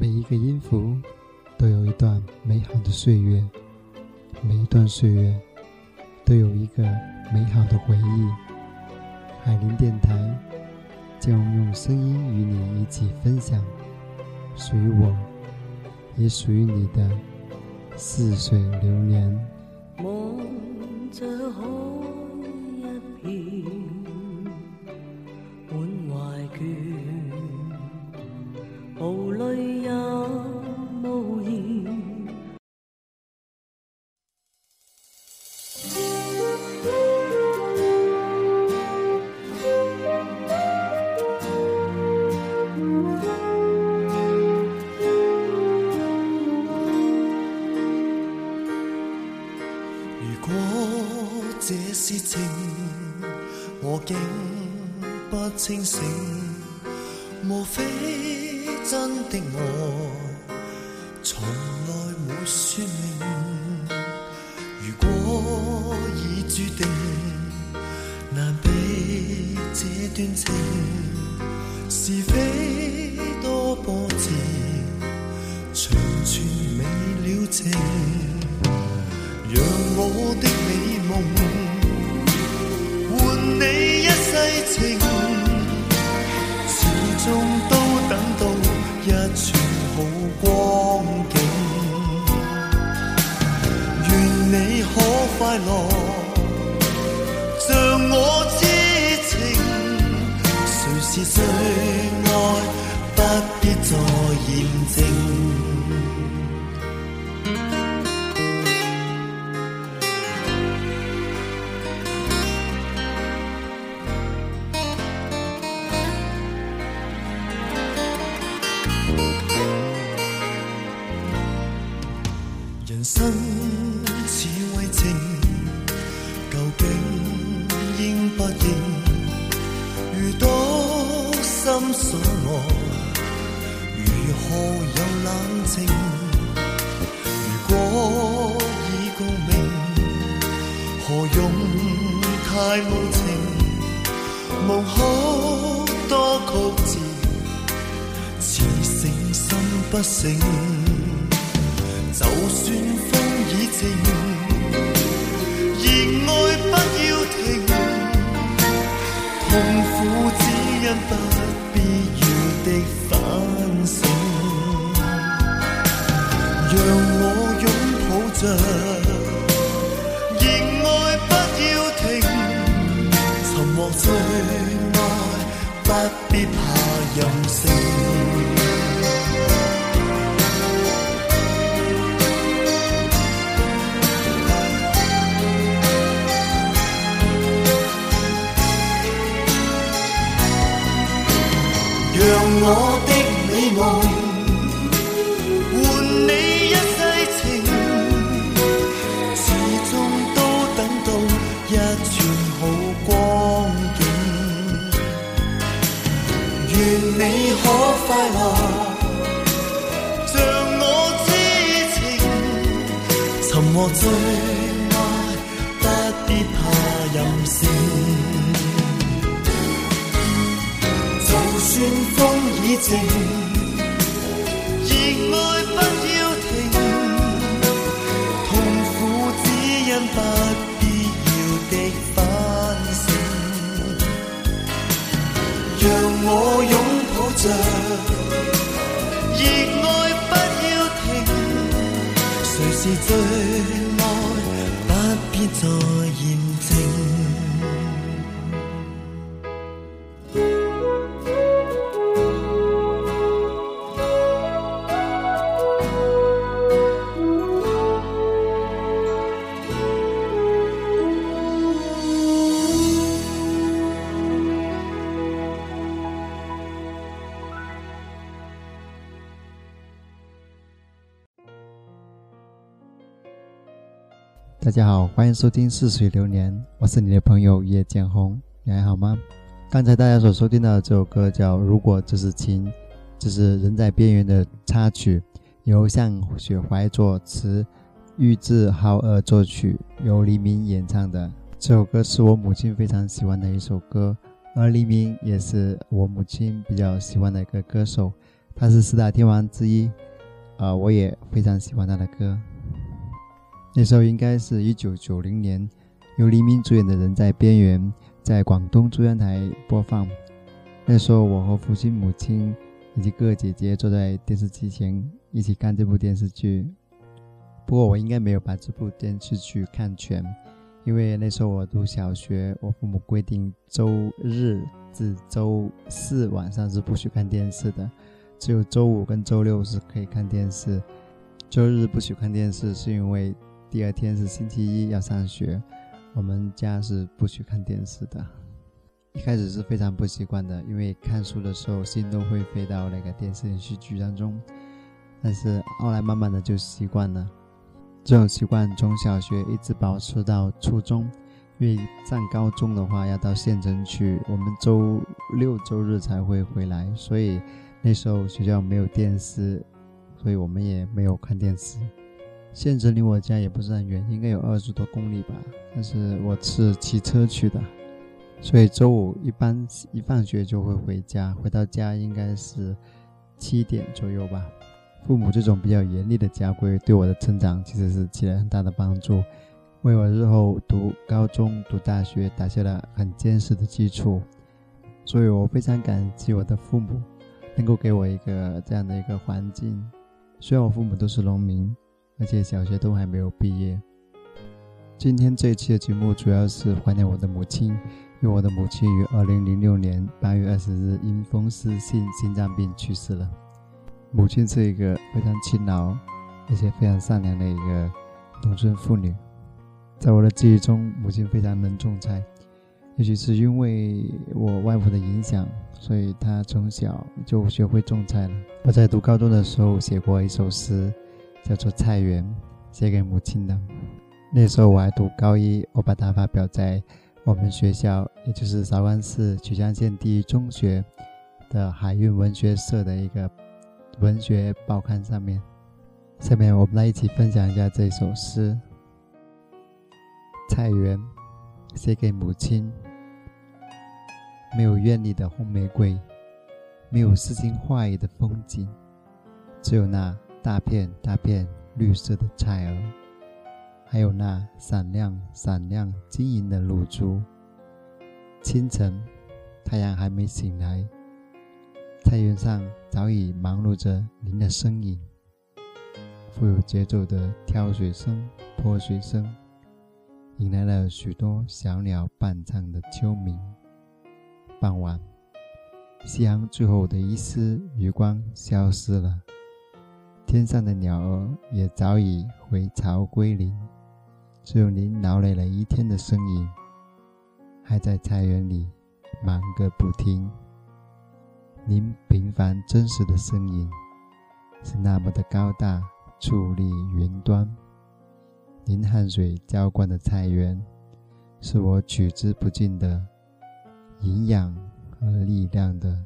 每一个音符都有一段美好的岁月，每一段岁月都有一个美好的回忆。海林电台将用声音与你一起分享属于我，也属于你的似水流年。望着海一片，满怀倦，无泪也无言。如果这是情，我竟不清醒，莫非真的我从来没说明？如果已注定，难避这段情，是非生我，最愛，不必怕任性。就算風已靜，熱愛不要停，痛苦只因不必要的反省。讓我擁抱着，熱愛，是最爱，不必再验证。大家好，欢迎收听《似水流年》，我是你的朋友叶建红，你还好吗？刚才大家所收听到的这首歌叫《如果这是情》，这是《人在边缘》的插曲，由向雪怀作词，玉置浩二作曲，由黎明演唱的。这首歌是我母亲非常喜欢的一首歌，而黎明也是我母亲比较喜欢的一个歌手。他是四大天王之一，呃，我也非常喜欢他的歌。那时候应该是一九九零年，由黎明主演的《人在边缘》在广东中央台播放。那时候我和父亲、母亲以及哥哥姐姐坐在电视机前一起看这部电视剧。不过我应该没有把这部电视剧看全，因为那时候我读小学，我父母规定周日至周四晚上是不许看电视的，只有周五跟周六是可以看电视。周日不许看电视是因为第二天是星期一要上学，我们家是不许看电视的。一开始是非常不习惯的，因为看书的时候心都会飞到那个电视连续剧当中，但是后来慢慢的就习惯了。这种习惯从小学一直保持到初中，因为上高中的话要到县城去，我们周六周日才会回来，所以那时候学校没有电视，所以我们也没有看电视。县城离我家也不是很远，应该有二十多公里吧，但是我是骑车去的，所以周五一般一放学就会回家，回到家应该是七点左右吧。父母这种比较严厉的家规，对我的成长其实是起了很大的帮助，为我日后读高中、读大学打下了很坚实的基础。所以我非常感激我的父母，能够给我一个这样的一个环境。虽然我父母都是农民，而且小学都还没有毕业。今天这一期的节目主要是怀念我的母亲，因为我的母亲于二零零六年八月二十日因风湿性心脏病去世了。母亲是一个非常勤劳，而且非常善良的一个农村妇女。在我的记忆中，母亲非常能种菜，也许是因为我外婆的影响，所以她从小就学会种菜了。我在读高中的时候写过一首诗，叫做《菜园》，写给母亲的。那时候我还读高一，我把它发表在我们学校，也就是韶关市曲江县第一中学的海运文学社的一个。文学报刊上面，下面我们来一起分享一下这首诗《菜园》，写给母亲。没有艳丽的红玫瑰，没有诗情画意的风景，只有那大片大片绿色的菜儿，还有那闪亮闪亮晶莹的露珠。清晨，太阳还没醒来。菜园上早已忙碌着您的身影，富有节奏的挑水声、泼水声，引来了许多小鸟伴唱的秋鸣。傍晚，夕阳最后的一丝余光消失了，天上的鸟儿也早已回巢归林，只有您劳累了一天的身影，还在菜园里忙个不停。您平凡真实的身影是那么的高大矗立云端，您汗水浇灌的菜园是我取之不尽的营养和力量的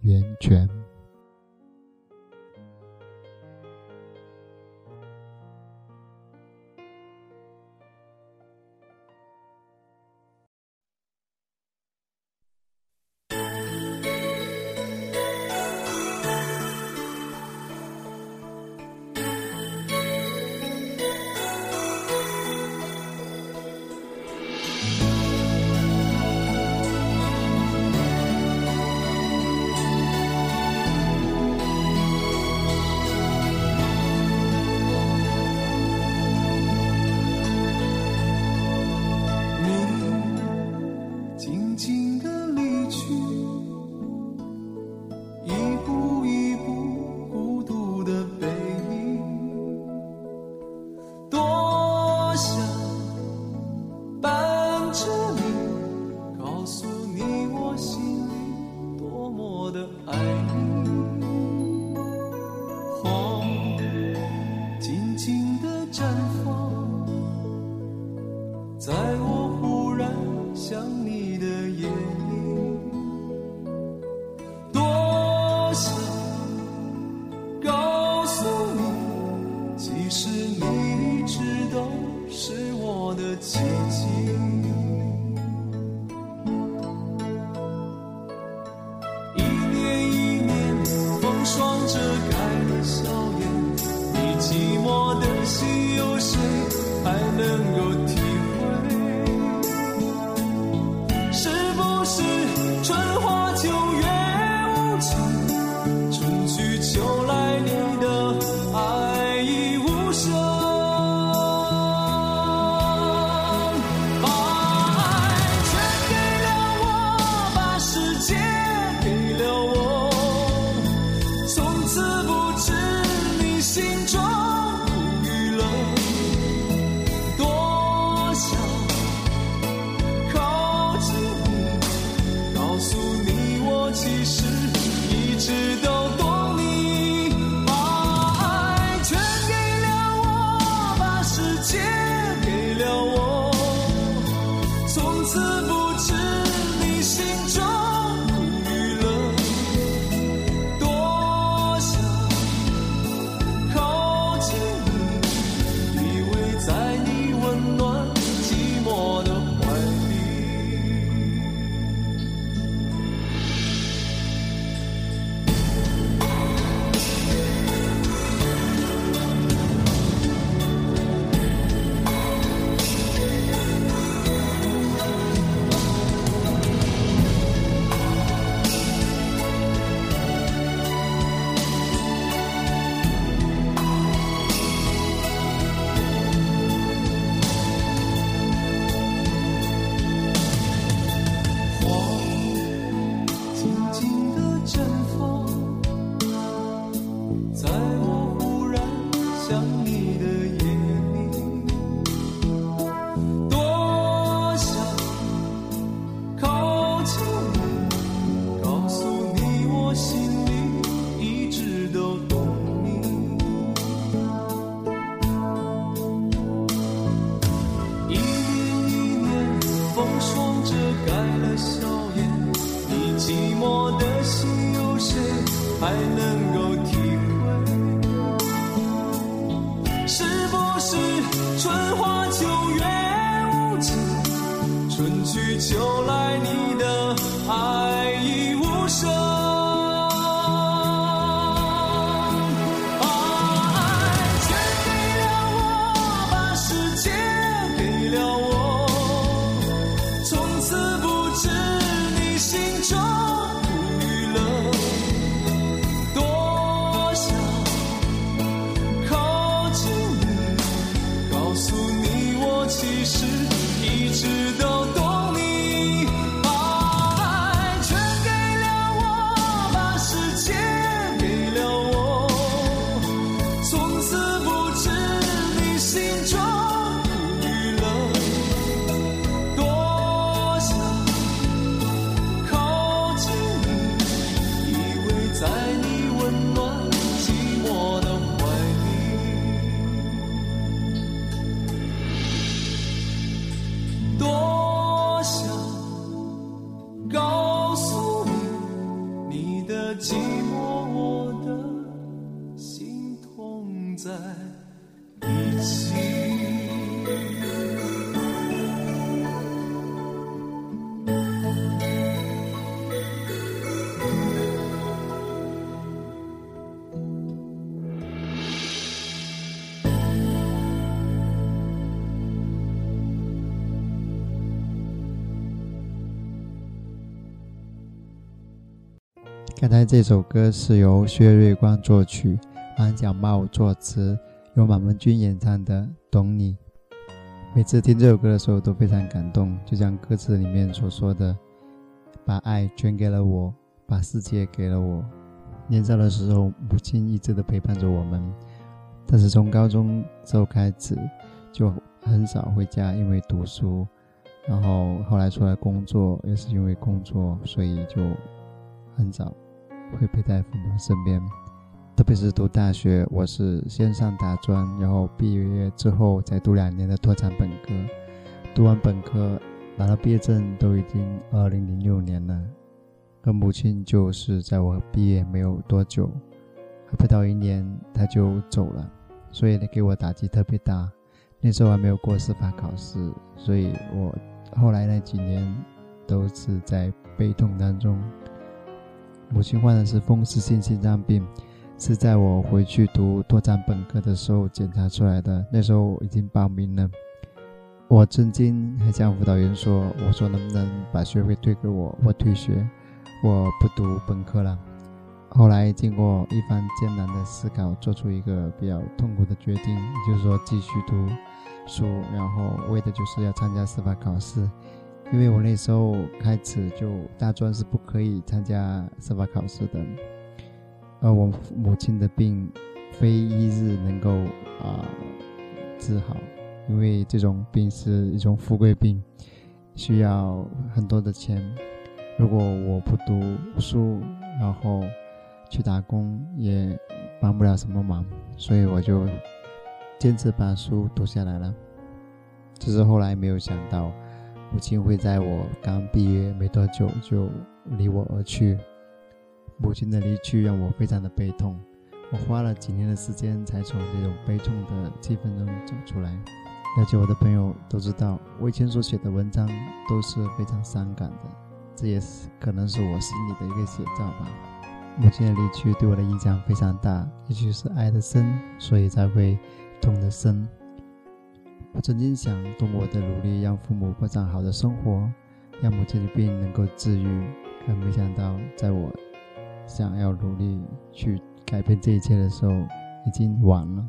源泉。一直都是我的奇迹。刚才这首歌是由薛瑞光作曲，王小茂作词，由马文君演唱的《懂你》。每次听这首歌的时候都非常感动，就像歌词里面所说的：“把爱全给了我，把世界给了我。”年少的时候，母亲一直都陪伴着我们，但是从高中之后开始，就很少回家，因为读书。然后后来出来工作，也是因为工作，所以就很少会陪在父母身边。特别是读大学，我是先上大专，然后毕业之后再读两年的脱产本科。读完本科拿到毕业证都已经二零零六年了，跟母亲就是在我毕业没有多久，还不到一年她就走了，所以呢给我打击特别大。那时候还没有过司法考试，所以我后来那几年都是在悲痛当中。母亲患的是风湿性心脏病，是在我回去读拓展本科的时候检查出来的。那时候已经报名了，我曾经还向辅导员说：“我说能不能把学费退给我？我退学，我不读本科了。”后来经过一番艰难的思考，做出一个比较痛苦的决定，就是说继续读书，然后为的就是要参加司法考试。因为我那时候开始就大专是不可以参加司法考试的，而我母亲的病非一日能够啊、治好，因为这种病是一种富贵病，需要很多的钱。如果我不读书，然后去打工，也帮不了什么忙，所以我就坚持把书读下来了。只是后来没有想到。母亲会在我刚毕业没多久就离我而去，母亲的离去让我非常的悲痛，我花了几年的时间才从这种悲痛的气氛中走出来。了解我的朋友都知道，我以前所写的文章都是非常伤感的，这也是可能是我心里的一个写照吧。母亲的离去对我的影响非常大，也许是爱的深，所以才会痛的深。我曾经想通过我的努力让父母过上好的生活，让母亲的病能够治愈，可没想到在我想要努力去改变这一切的时候，已经晚了。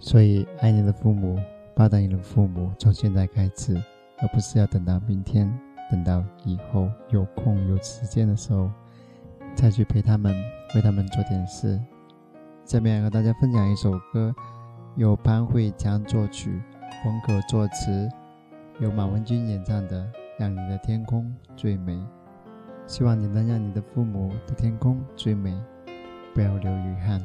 所以，爱你的父母，报答你的父母，从现在开始，而不是要等到明天，等到以后有空有时间的时候，再去陪他们，为他们做点事。下面和大家分享一首歌，由潘慧强作曲。黄可作词，由马文君演唱的《让你的天空最美》。希望你能让你的父母的天空最美，不要留遗憾。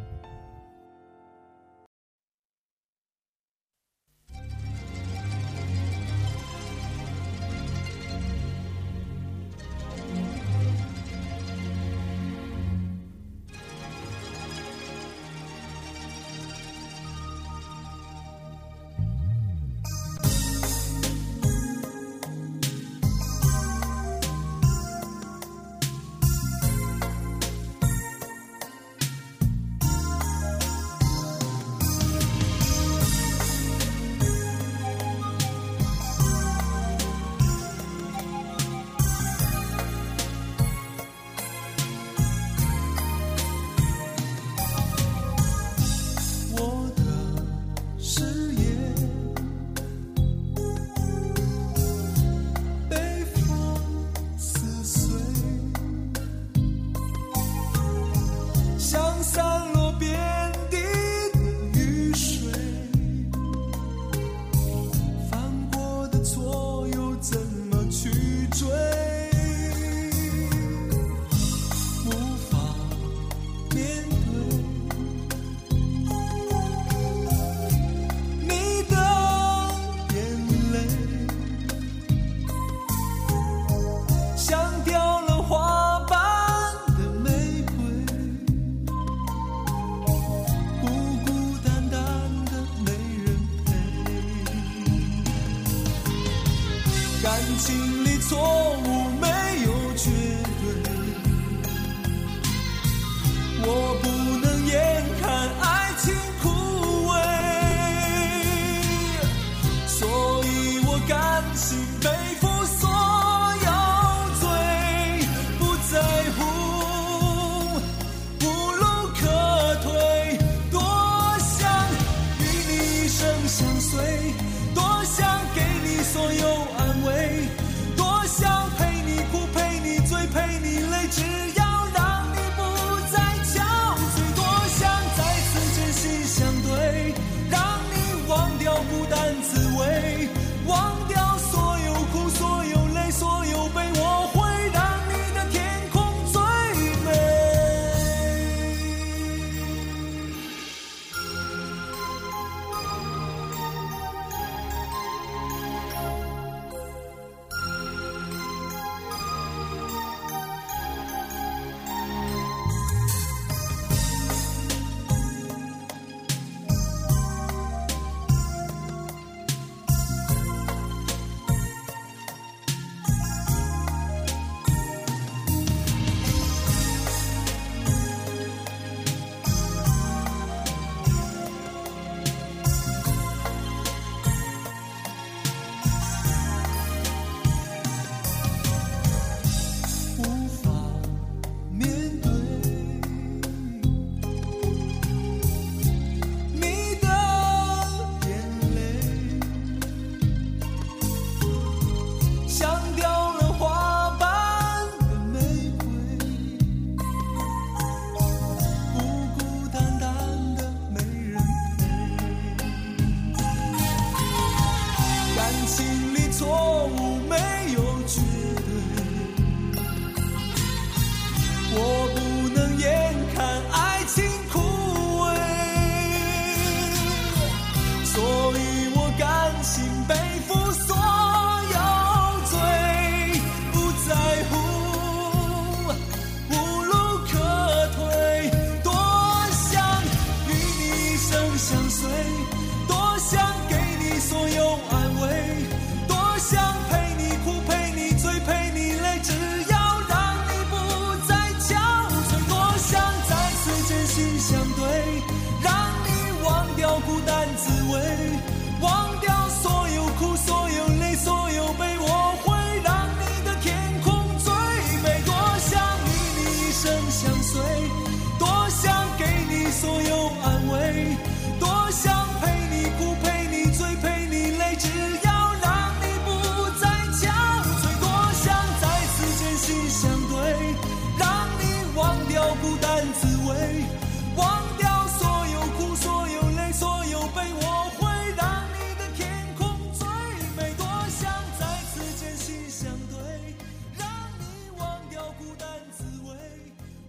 忘掉所有苦所有累所有悲我会让你的天空最美多想再次相对让你忘掉孤单滋味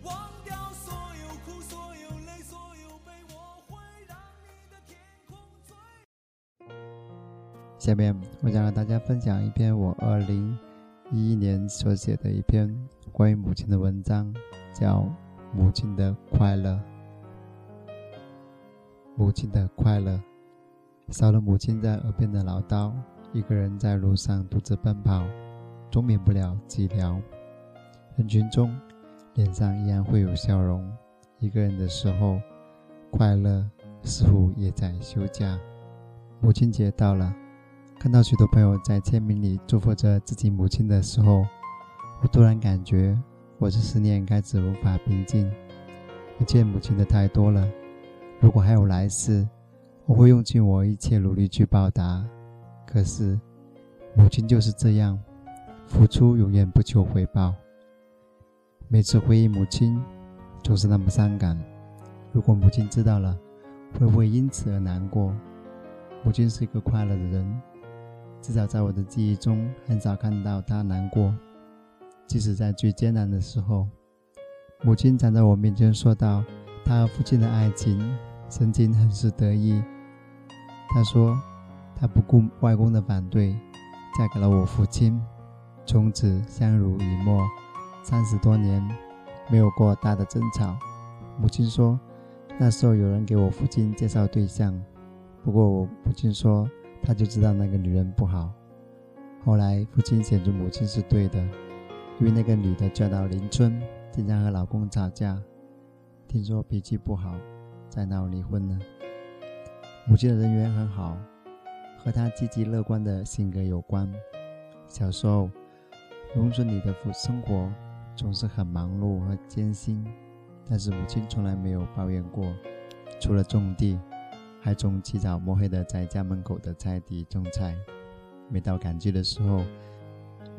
忘掉所有苦所有累所有悲我会让你的天空最下面我想和大家分享一篇我二零一一年所写的一篇关于母亲的文章叫母亲的快乐。母亲的快乐，少了母亲在耳边的唠叨，一个人在路上独自奔跑，总免不了寂寥。人群中，脸上依然会有笑容。一个人的时候，快乐似乎也在休假。母亲节到了，看到许多朋友在签名里祝福着自己母亲的时候，我突然感觉我的思念开始无法平静。我见母亲的太多了。如果还有来世，我会用尽我一切努力去报答。可是，母亲就是这样，付出永远不求回报。每次回忆母亲，总是那么伤感。如果母亲知道了，会不会因此而难过？母亲是一个快乐的人，至少在我的记忆中，很少看到她难过。即使在最艰难的时候，母亲站在我面前说道：“她和父亲的爱情。”曾经很是得意，她说：“她不顾外公的反对，嫁给了我父亲，从此相濡以沫，三十多年没有过大的争吵。”母亲说：“那时候有人给我父亲介绍对象，不过我母亲说他就知道那个女人不好。后来父亲显出母亲是对的，因为那个女的嫁到邻村，经常和老公吵架，听说脾气不好。”在闹离婚了。母亲的人缘很好，和她积极乐观的性格有关。小时候，农村里的生活总是很忙碌和艰辛，但是母亲从来没有抱怨过。除了种地，还总起早摸黑的在家门口的菜地种菜。每到赶集的时候，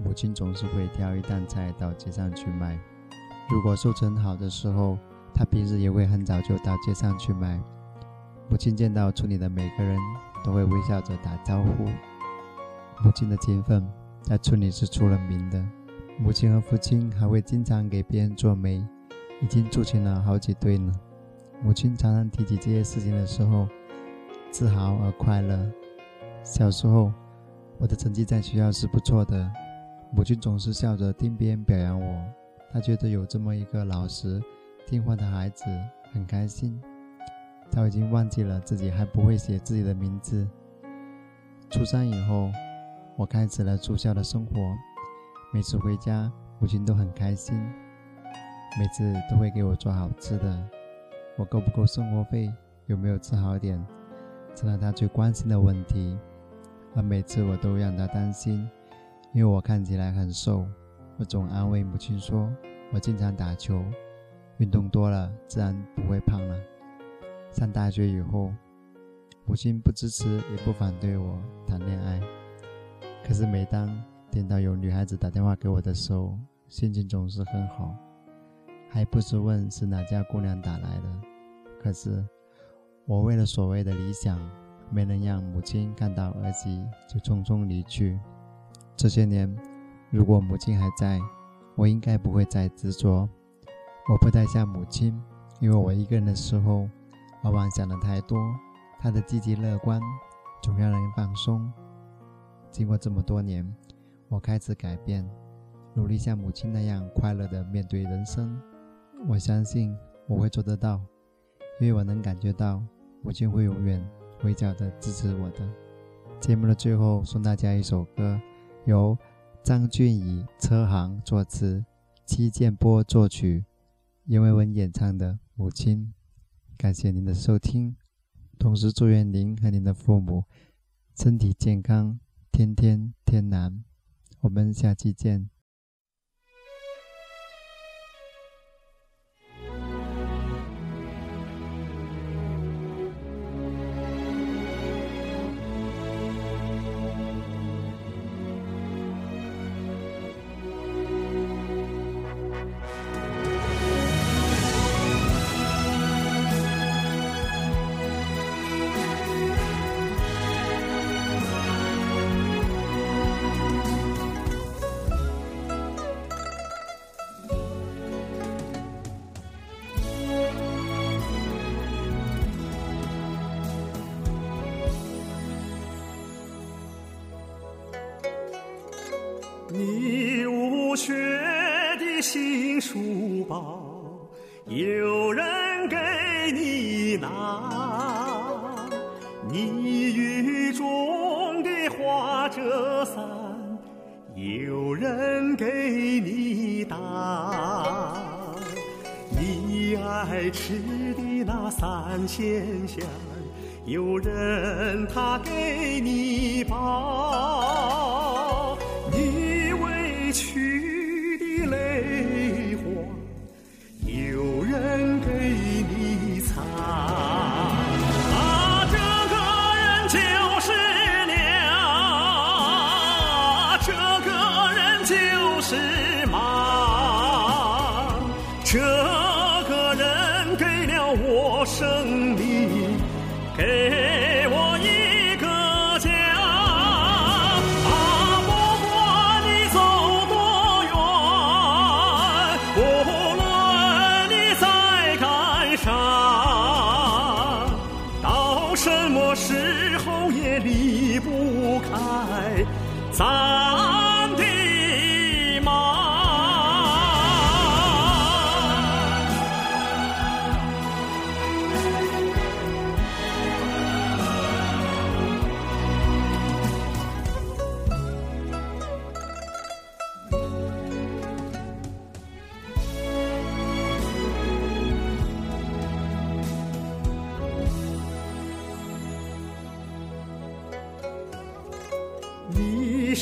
母亲总是会挑一担菜到街上去卖。如果收成好的时候，他平时也会很早就到街上去买。母亲见到村里的每个人都会微笑着打招呼。母亲的勤奋在村里是出了名的。母亲和父亲还会经常给别人做媒，已经做成了好几对呢。母亲常常提起这些事情的时候，自豪而快乐。小时候，我的成绩在学校是不错的，母亲总是笑着听别人表扬我，她觉得有这么一个老实。听话的孩子很开心，早已经忘记了自己还不会写自己的名字。初三以后，我开始了住校的生活。每次回家，母亲都很开心，每次都会给我做好吃的。我够不够生活费，有没有吃好点，成了她最关心的问题。而每次我都让她担心，因为我看起来很瘦。我总安慰母亲说，我经常打球。运动多了，自然不会胖了。上大学以后，母亲不支持也不反对我谈恋爱。可是每当听到有女孩子打电话给我的时候，心情总是很好，还不是问是哪家姑娘打来的。可是我为了所谓的理想，没能让母亲看到儿媳就匆匆离去。这些年，如果母亲还在，我应该不会再执着。我不太像母亲，因为我一个人的时候，往往想的太多。她的积极乐观，总让人放松。经过这么多年，我开始改变，努力像母亲那样快乐的面对人生。我相信我会做得到，因为我能感觉到母亲会永远微笑的支持我的。节目的最后，送大家一首歌，由张俊怡车行作词，戚建波作曲。阎维文演唱的《母亲》，感谢您的收听，同时祝愿您和您的父母身体健康，天天天蓝。我们下期见。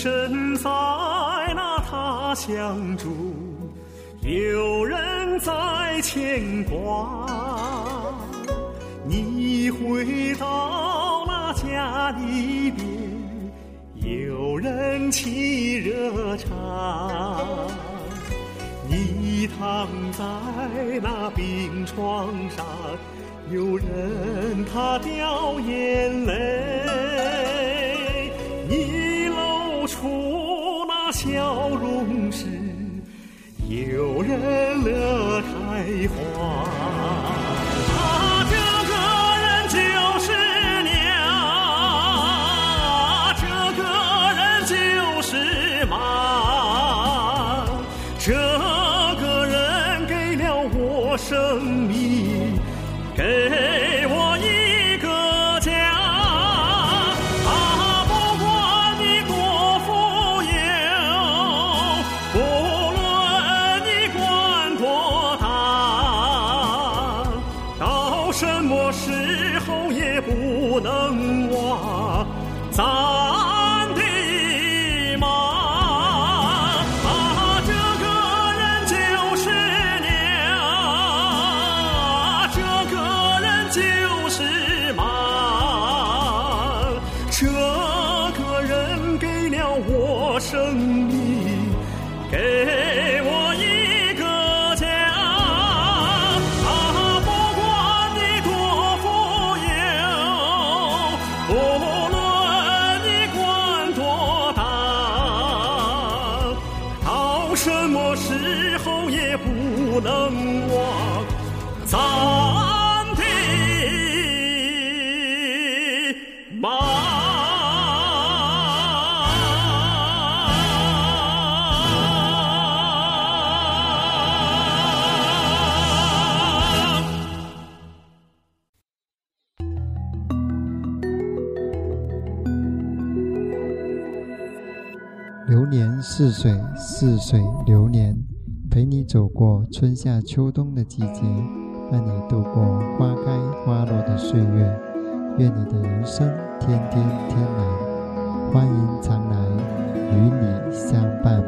身在那他乡住，有人在牵挂。你回到那家里边，有人沏热茶。你躺在那病床上，有人他掉眼泪。笑容时，有人乐开花。啊，这个人就是娘，这个人就是妈，这个人给了我生命，给什么时候也不能忘咱的妈。流年似水，似水流年，陪你走过春夏秋冬的季节，伴你度过花开花落的岁月。愿你的人生天天天蓝，欢迎常来，与你相伴。